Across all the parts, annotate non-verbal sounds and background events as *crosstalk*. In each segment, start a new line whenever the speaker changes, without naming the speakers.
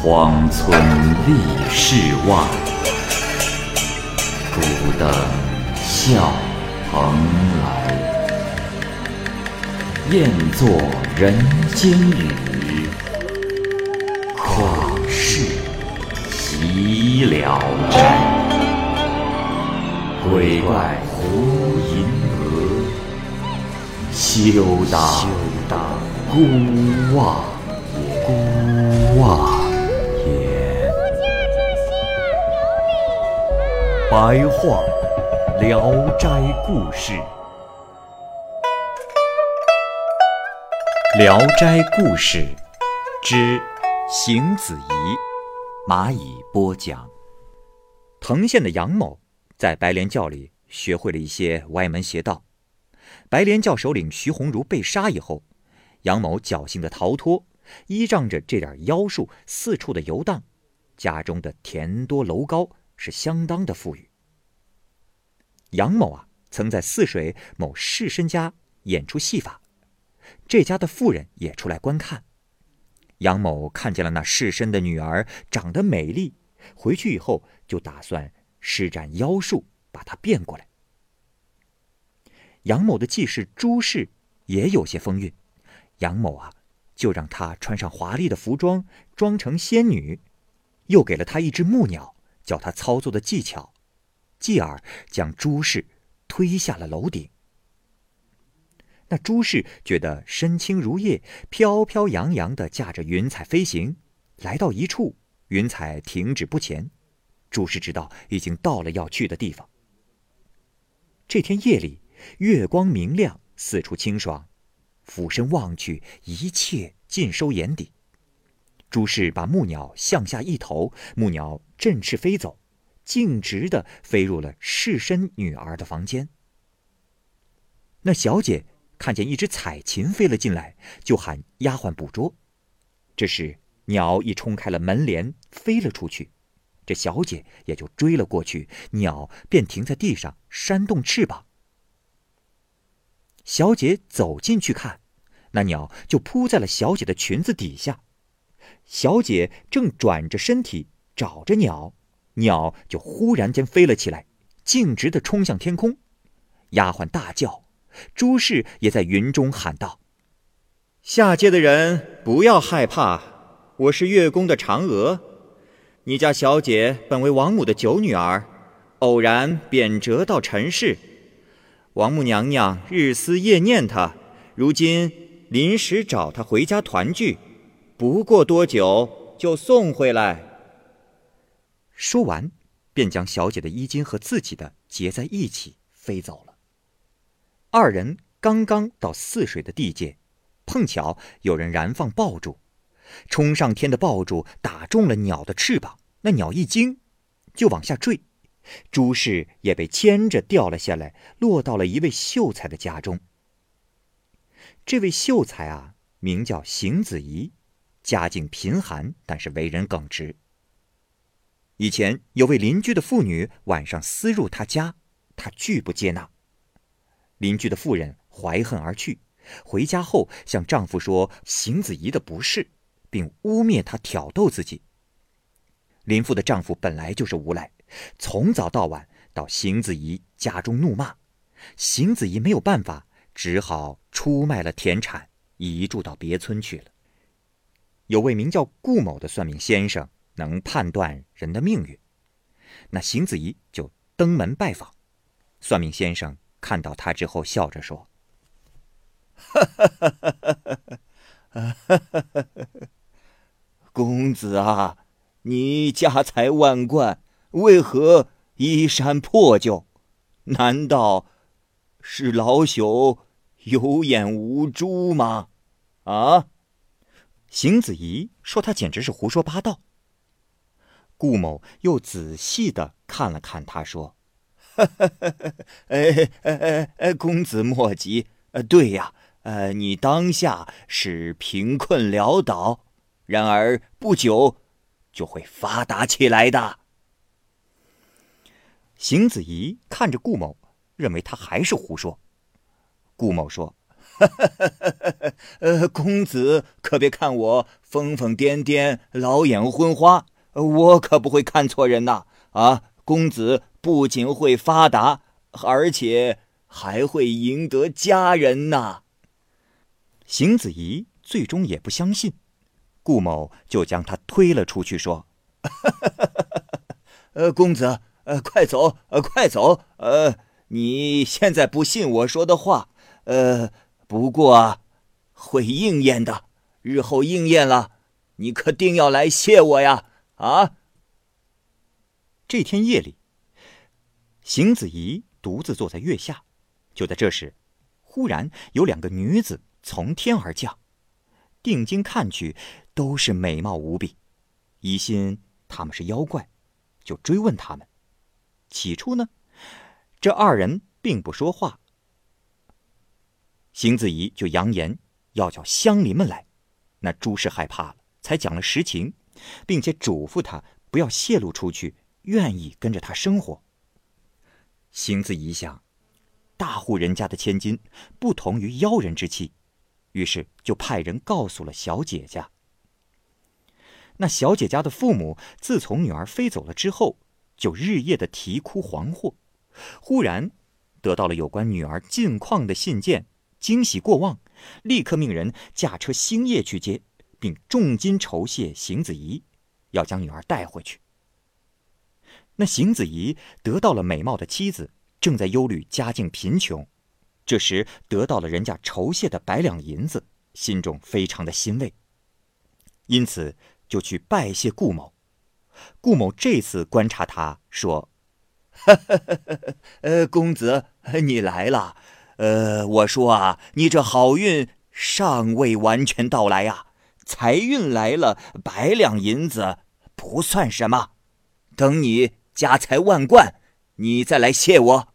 荒村立世外，孤灯笑蓬莱。雁作人间雨，旷世喜了斋？鬼怪胡银娥，休当孤望。孤望
白话《聊斋故事》，《聊斋故事》之邢子仪，蚂蚁播讲。藤县的杨某在白莲教里学会了一些歪门邪道。白莲教首领徐鸿儒被杀以后，杨某侥幸的逃脱，依仗着这点妖术，四处的游荡，家中的田多楼高，是相当的富裕。杨某啊，曾在泗水某士绅家演出戏法，这家的妇人也出来观看。杨某看见了那士绅的女儿长得美丽，回去以后就打算施展妖术把她变过来。杨某的继室朱氏也有些风韵，杨某啊，就让她穿上华丽的服装，装成仙女，又给了她一只木鸟，教他操作的技巧。继而将朱氏推下了楼顶。那朱氏觉得身轻如叶，飘飘扬扬的驾着云彩飞行，来到一处，云彩停止不前。朱氏知道已经到了要去的地方。这天夜里，月光明亮，四处清爽，俯身望去，一切尽收眼底。朱氏把木鸟向下一投，木鸟振翅飞走。径直的飞入了士绅女儿的房间。那小姐看见一只彩琴飞了进来，就喊丫鬟捕捉。这时鸟已冲开了门帘，飞了出去。这小姐也就追了过去，鸟便停在地上，扇动翅膀。小姐走进去看，那鸟就扑在了小姐的裙子底下。小姐正转着身体找着鸟。鸟就忽然间飞了起来，径直的冲向天空。丫鬟大叫，朱氏也在云中喊道：“下界的人不要害怕，我是月宫的嫦娥。你家小姐本为王母的九女儿，偶然贬谪到尘世，王母娘娘日思夜念她，如今临时找她回家团聚，不过多久就送回来。”说完，便将小姐的衣襟和自己的结在一起飞走了。二人刚刚到泗水的地界，碰巧有人燃放爆竹，冲上天的爆竹打中了鸟的翅膀，那鸟一惊，就往下坠。朱氏也被牵着掉了下来，落到了一位秀才的家中。这位秀才啊，名叫邢子仪，家境贫寒，但是为人耿直。以前有位邻居的妇女晚上私入他家，他拒不接纳。邻居的妇人怀恨而去，回家后向丈夫说邢子仪的不是，并污蔑他挑逗自己。林父的丈夫本来就是无赖，从早到晚到邢子仪家中怒骂，邢子仪没有办法，只好出卖了田产，移住到别村去了。有位名叫顾某的算命先生。能判断人的命运，那邢子仪就登门拜访。算命先生看到他之后，笑着说：“哈哈哈哈哈！公子啊，你家财万贯，为何衣衫破旧？难道是老朽有眼无珠吗？”啊！邢子仪说：“他简直是胡说八道。”顾某又仔细的看了看他，说：“ *laughs* 哎哎哎哎，公子莫急，呃，对呀，呃，你当下是贫困潦倒，然而不久就会发达起来的。”邢子仪看着顾某，认为他还是胡说。顾某说：“ *laughs*
呃，公子可别看我疯疯癫癫、老眼昏花，我可不会看错人呐！啊，公子不仅会发达，而且还会赢得佳人呐！
邢子怡最终也不相信，顾某就将他推了出去，说：“ *laughs*
呃，公子，呃，快走，呃，快走，呃，你现在不信我说的话，呃，不过会应验的，日后应验了，你可定要来谢我呀！啊！”
这天夜里，邢子怡独自坐在月下，就在这时，忽然有两个女子。从天而降，定睛看去，都是美貌无比，疑心他们是妖怪，就追问他们。起初呢，这二人并不说话。邢子怡就扬言要叫乡邻们来，那朱氏害怕了，才讲了实情，并且嘱咐他不要泄露出去，愿意跟着他生活。邢子怡想，大户人家的千金，不同于妖人之妻。于是就派人告诉了小姐家。那小姐家的父母自从女儿飞走了之后，就日夜的啼哭惶惑。忽然得到了有关女儿近况的信件，惊喜过望，立刻命人驾车星夜去接，并重金酬谢邢子怡，要将女儿带回去。那邢子怡得到了美貌的妻子，正在忧虑家境贫穷。这时得到了人家酬谢的百两银子，心中非常的欣慰，因此就去拜谢顾某。顾某这次观察他说：“ *laughs*
呃，公子你来了。呃，我说啊，你这好运尚未完全到来呀，财运来了，百两银子不算什么。等你家财万贯，你再来谢我。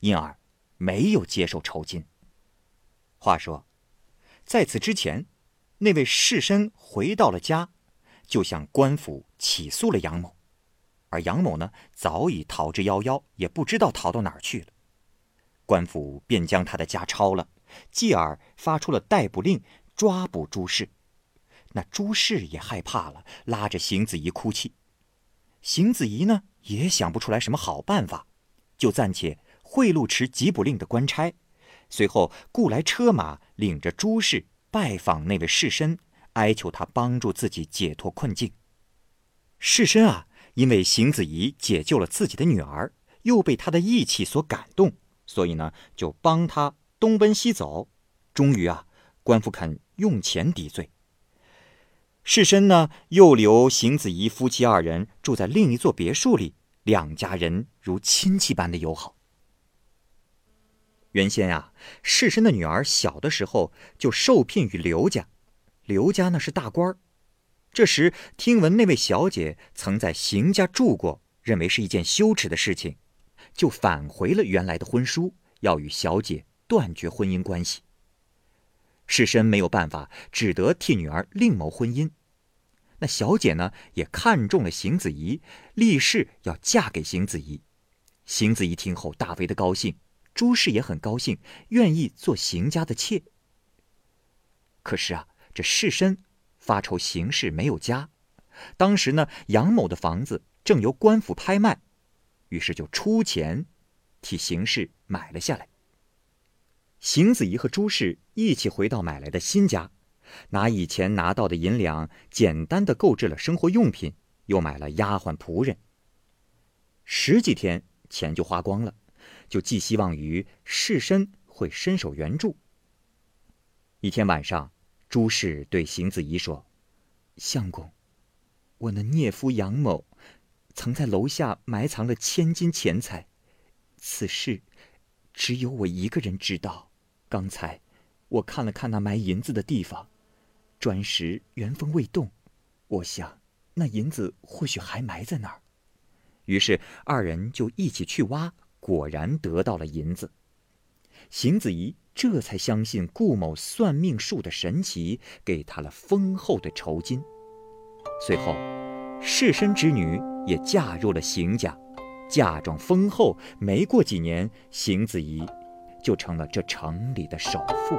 因而。”没有接受酬金。话说，在此之前，那位士绅回到了家，就向官府起诉了杨某，而杨某呢，早已逃之夭夭，也不知道逃到哪儿去了。官府便将他的家抄了，继而发出了逮捕令，抓捕朱氏。那朱氏也害怕了，拉着邢子怡哭泣。邢子怡呢，也想不出来什么好办法，就暂且。贿赂持缉捕令的官差，随后雇来车马，领着朱氏拜访那位士绅，哀求他帮助自己解脱困境。士绅啊，因为邢子怡解救了自己的女儿，又被他的义气所感动，所以呢，就帮他东奔西走。终于啊，官府肯用钱抵罪。士绅呢，又留邢子怡夫妻二人住在另一座别墅里，两家人如亲戚般的友好。原先呀，士绅的女儿小的时候就受聘于刘家，刘家呢是大官儿。这时听闻那位小姐曾在邢家住过，认为是一件羞耻的事情，就返回了原来的婚书，要与小姐断绝婚姻关系。士绅没有办法，只得替女儿另谋婚姻。那小姐呢，也看中了邢子怡，立誓要嫁给邢子怡。邢子怡听后大为的高兴。朱氏也很高兴，愿意做邢家的妾。可是啊，这士绅发愁邢氏没有家，当时呢，杨某的房子正由官府拍卖，于是就出钱替邢氏买了下来。邢子怡和朱氏一起回到买来的新家，拿以前拿到的银两，简单的购置了生活用品，又买了丫鬟仆人。十几天，钱就花光了。就寄希望于士绅会伸手援助。一天晚上，朱氏对邢子怡说：“相公，我那孽夫杨某，曾在楼下埋藏了千金钱财，此事只有我一个人知道。刚才我看了看那埋银子的地方，砖石原封未动，我想那银子或许还埋在那儿。于是二人就一起去挖。”果然得到了银子，邢子怡这才相信顾某算命术的神奇，给他了丰厚的酬金。随后，士绅之女也嫁入了邢家，嫁妆丰厚。没过几年，邢子怡就成了这城里的首富。